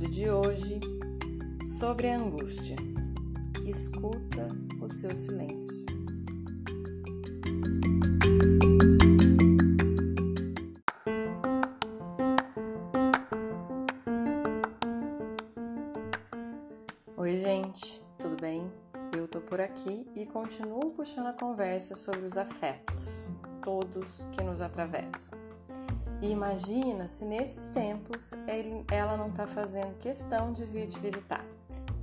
Episódio de hoje sobre a angústia. Escuta o seu silêncio. Oi, gente, tudo bem? Eu tô por aqui e continuo puxando a conversa sobre os afetos, todos que nos atravessam. E imagina se nesses tempos ele, ela não tá fazendo questão de vir te visitar.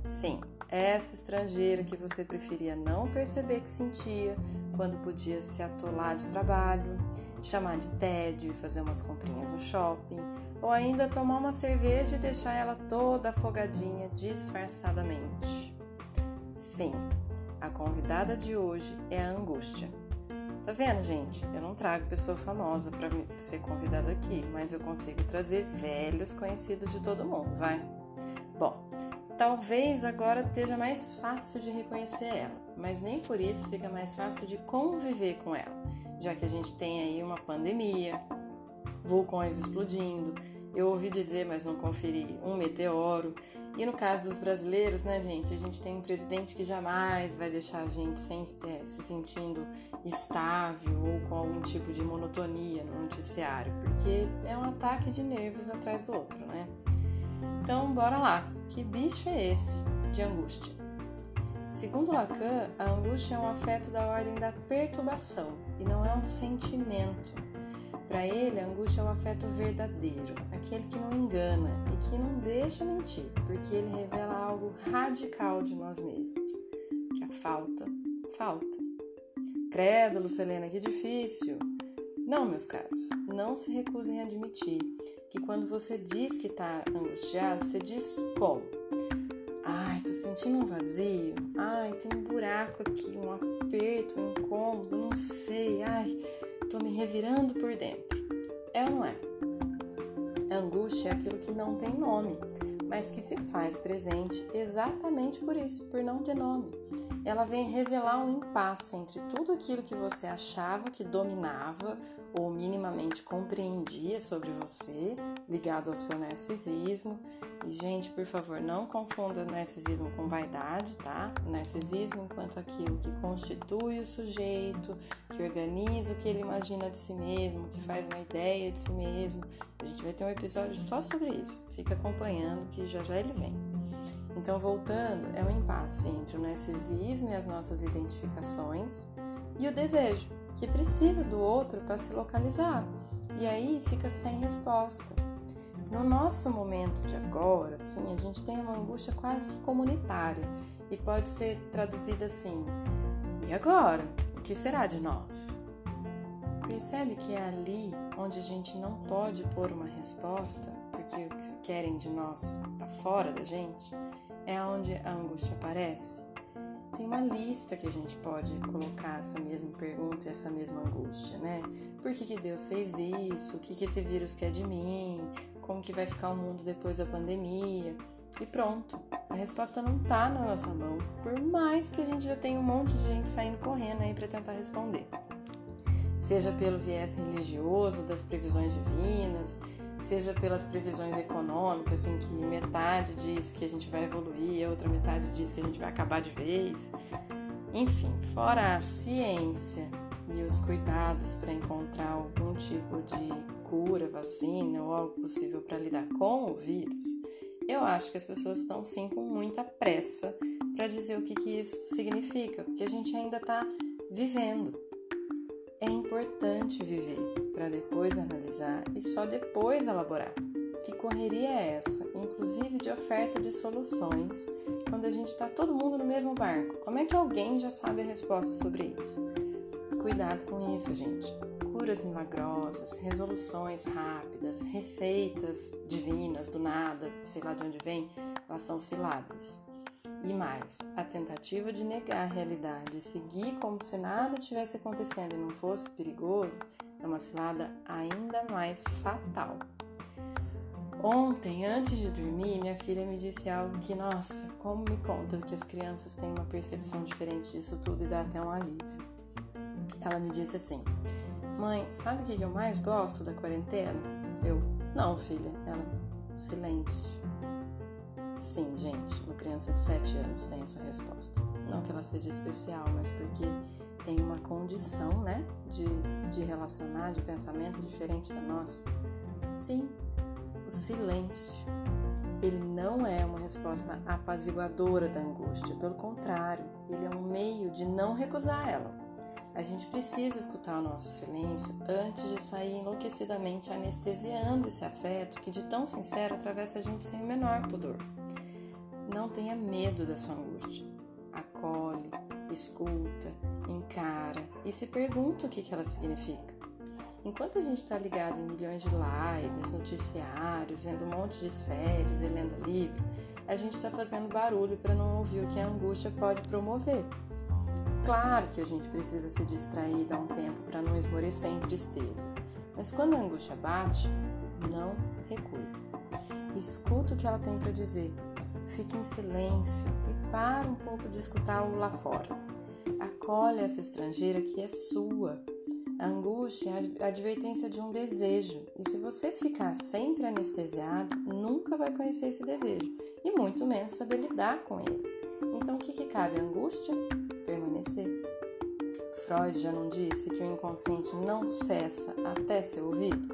Sim, essa estrangeira que você preferia não perceber que sentia quando podia se atolar de trabalho, chamar de tédio e fazer umas comprinhas no shopping, ou ainda tomar uma cerveja e deixar ela toda afogadinha disfarçadamente. Sim, a convidada de hoje é a angústia. Tá vendo, gente? Eu não trago pessoa famosa para ser convidada aqui, mas eu consigo trazer velhos conhecidos de todo mundo, vai? Bom, talvez agora esteja mais fácil de reconhecer ela, mas nem por isso fica mais fácil de conviver com ela, já que a gente tem aí uma pandemia, vulcões explodindo, eu ouvi dizer, mas não conferi, um meteoro. E no caso dos brasileiros, né, gente, a gente tem um presidente que jamais vai deixar a gente sem, é, se sentindo estável ou com algum tipo de monotonia no noticiário, porque é um ataque de nervos atrás do outro, né? Então, bora lá. Que bicho é esse de angústia? Segundo Lacan, a angústia é um afeto da ordem da perturbação e não é um sentimento. Para ele, a angústia é um afeto verdadeiro, aquele que não engana e que não deixa mentir, porque ele revela algo radical de nós mesmos, que a falta falta. Credo, Lucelena, que difícil! Não, meus caros, não se recusem a admitir que quando você diz que está angustiado, você diz como? Ai, tô sentindo um vazio. Ai, tem um buraco aqui, um aperto, um incômodo, não sei. Tô me revirando por dentro. É ou não é? A angústia é aquilo que não tem nome, mas que se faz presente exatamente por isso, por não ter nome. Ela vem revelar um impasse entre tudo aquilo que você achava que dominava ou minimamente compreendia sobre você, ligado ao seu narcisismo. E, gente, por favor, não confunda narcisismo com vaidade, tá? Narcisismo enquanto aquilo que constitui o sujeito, que organiza o que ele imagina de si mesmo, que faz uma ideia de si mesmo. A gente vai ter um episódio só sobre isso. Fica acompanhando que já já ele vem. Então, voltando, é um impasse entre o narcisismo e as nossas identificações e o desejo, que precisa do outro para se localizar. E aí fica sem resposta. No nosso momento de agora, assim, a gente tem uma angústia quase que comunitária e pode ser traduzida assim: e agora? O que será de nós? Percebe que é ali onde a gente não pode pôr uma resposta, porque o que querem de nós está fora da gente, é onde a angústia aparece? Tem uma lista que a gente pode colocar essa mesma pergunta e essa mesma angústia, né? Por que, que Deus fez isso? O que, que esse vírus quer de mim? Como que vai ficar o mundo depois da pandemia? E pronto, a resposta não tá na nossa mão, por mais que a gente já tenha um monte de gente saindo correndo aí para tentar responder seja pelo viés religioso das previsões divinas, seja pelas previsões econômicas, em que metade diz que a gente vai evoluir, a outra metade diz que a gente vai acabar de vez. Enfim, fora a ciência e os cuidados para encontrar algum tipo de cura, vacina ou algo possível para lidar com o vírus, eu acho que as pessoas estão sim com muita pressa para dizer o que, que isso significa, porque a gente ainda está vivendo. É importante viver para depois analisar e só depois elaborar. Que correria é essa, inclusive de oferta de soluções, quando a gente está todo mundo no mesmo barco? Como é que alguém já sabe a resposta sobre isso? Cuidado com isso, gente. Curas milagrosas, resoluções rápidas, receitas divinas do nada, sei lá de onde vem, elas são ciladas. E mais, a tentativa de negar a realidade, seguir como se nada tivesse acontecendo e não fosse perigoso, é uma cilada ainda mais fatal. Ontem, antes de dormir, minha filha me disse algo que, nossa, como me conta que as crianças têm uma percepção diferente disso tudo e dá até um alívio. Ela me disse assim: Mãe, sabe o que eu mais gosto da quarentena? Eu, não, filha. Ela, silêncio. Sim, gente, uma criança de 7 anos tem essa resposta. Não que ela seja especial, mas porque tem uma condição, né, de, de relacionar, de pensamento diferente da nossa. Sim, o silêncio. Ele não é uma resposta apaziguadora da angústia, pelo contrário, ele é um meio de não recusar ela. A gente precisa escutar o nosso silêncio antes de sair enlouquecidamente anestesiando esse afeto que de tão sincero atravessa a gente sem o menor pudor. Não tenha medo da sua angústia. Acolhe, escuta, encara e se pergunta o que, ela significa. Enquanto a gente está ligado em milhões de lives, noticiários, vendo um monte de séries e lendo livro, a gente está fazendo barulho para não ouvir o que a angústia pode promover. Claro que a gente precisa se distrair e dar um tempo para não esmorecer em tristeza, mas quando a angústia bate, não recue. Escuta o que ela tem para dizer, fique em silêncio e para um pouco de escutar o lá fora. Acolhe essa estrangeira que é sua a angústia é a advertência de um desejo, e se você ficar sempre anestesiado, nunca vai conhecer esse desejo e muito menos saber lidar com ele. Então, o que, que cabe angústia? Permanecer. Freud já não disse que o inconsciente não cessa até ser ouvido?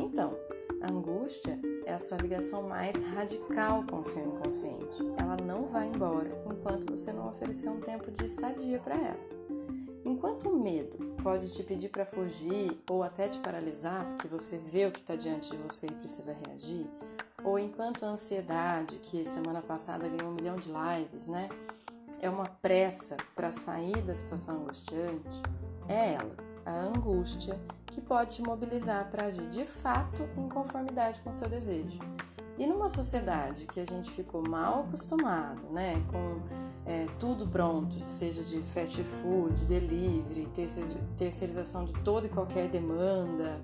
Então, a angústia é a sua ligação mais radical com o seu inconsciente. Ela não vai embora enquanto você não oferecer um tempo de estadia para ela. Enquanto o medo pode te pedir para fugir ou até te paralisar, porque você vê o que está diante de você e precisa reagir, ou enquanto a ansiedade, que semana passada ganhou um milhão de lives, né? É uma pressa para sair da situação angustiante, é ela, a angústia, que pode te mobilizar para agir de fato em conformidade com o seu desejo. E numa sociedade que a gente ficou mal acostumado, né, com é, tudo pronto, seja de fast food, delivery, terceirização de toda e qualquer demanda.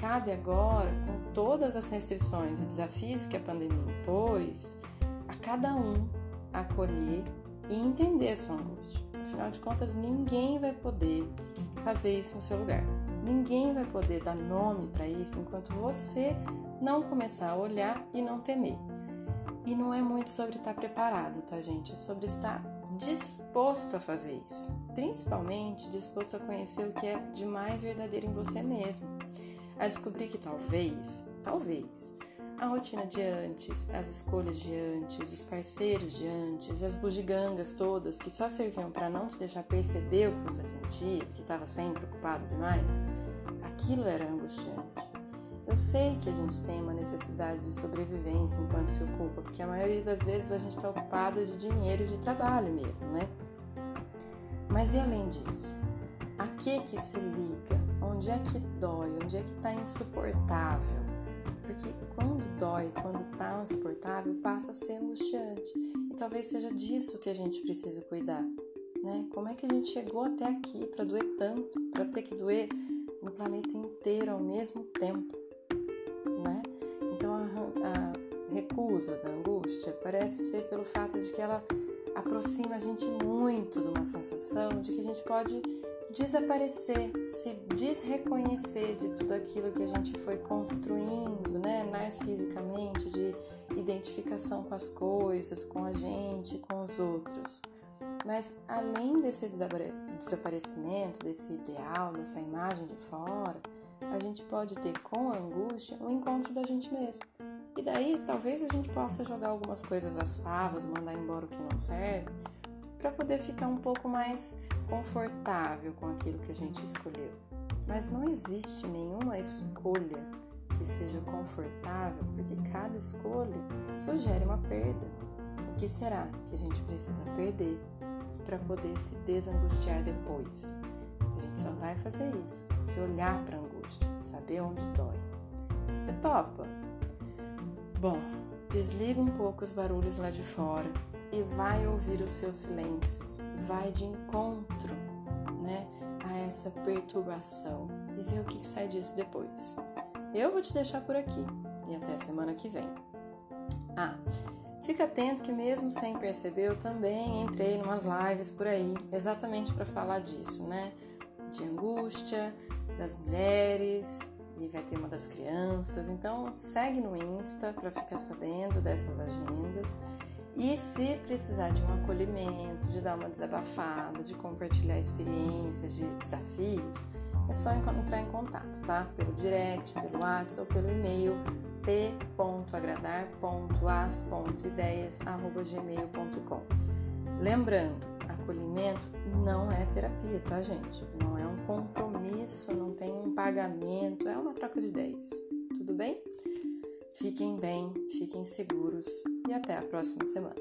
Cabe agora, com todas as restrições e desafios que a pandemia impôs, a cada um acolher e entender sua angústia. Afinal de contas, ninguém vai poder fazer isso no seu lugar. Ninguém vai poder dar nome para isso enquanto você não começar a olhar e não temer. E não é muito sobre estar preparado, tá, gente? É sobre estar disposto a fazer isso. Principalmente disposto a conhecer o que é de mais verdadeiro em você mesmo. A descobrir que talvez, talvez, a rotina de antes, as escolhas de antes, os parceiros de antes, as bugigangas todas que só serviam para não te deixar perceber o que você sentia, que estava sempre ocupado demais, aquilo era angustiante. Eu sei que a gente tem uma necessidade de sobrevivência enquanto se ocupa, porque a maioria das vezes a gente está ocupado de dinheiro e de trabalho mesmo, né? Mas e além disso? A que que se liga? Onde é que dói? Onde é que está insuportável? Porque quando dói, quando está insuportável, passa a ser angustiante. E talvez seja disso que a gente precisa cuidar, né? Como é que a gente chegou até aqui para doer tanto, para ter que doer no planeta inteiro ao mesmo tempo? recusa da angústia parece ser pelo fato de que ela aproxima a gente muito de uma sensação de que a gente pode desaparecer, se desreconhecer de tudo aquilo que a gente foi construindo, né, narcisicamente, de identificação com as coisas, com a gente, com os outros. Mas além desse desaparecimento, desse ideal, dessa imagem de fora, a gente pode ter com a angústia um encontro da gente mesmo. E daí talvez a gente possa jogar algumas coisas às favas, mandar embora o que não serve, para poder ficar um pouco mais confortável com aquilo que a gente escolheu. Mas não existe nenhuma escolha que seja confortável, porque cada escolha sugere uma perda. O que será que a gente precisa perder para poder se desangustiar depois? A gente só vai fazer isso se olhar para a angústia, saber onde dói. Você topa? Bom, desliga um pouco os barulhos lá de fora e vai ouvir os seus silêncios, vai de encontro, né, a essa perturbação e ver o que sai disso depois. Eu vou te deixar por aqui e até semana que vem. Ah, fica atento que mesmo sem perceber eu também entrei em umas lives por aí, exatamente para falar disso, né? De angústia, das mulheres, e vai ter uma das crianças. Então segue no Insta para ficar sabendo dessas agendas. E se precisar de um acolhimento, de dar uma desabafada, de compartilhar experiências, de desafios, é só entrar em contato, tá? Pelo direct, pelo WhatsApp ou pelo e-mail p.agradar.as.ideias.gmail.com Lembrando, acolhimento não é terapia, tá, gente? Não é um compromisso, não tem um pagamento, é uma troca de ideias. Tudo bem? Fiquem bem, fiquem seguros e até a próxima semana.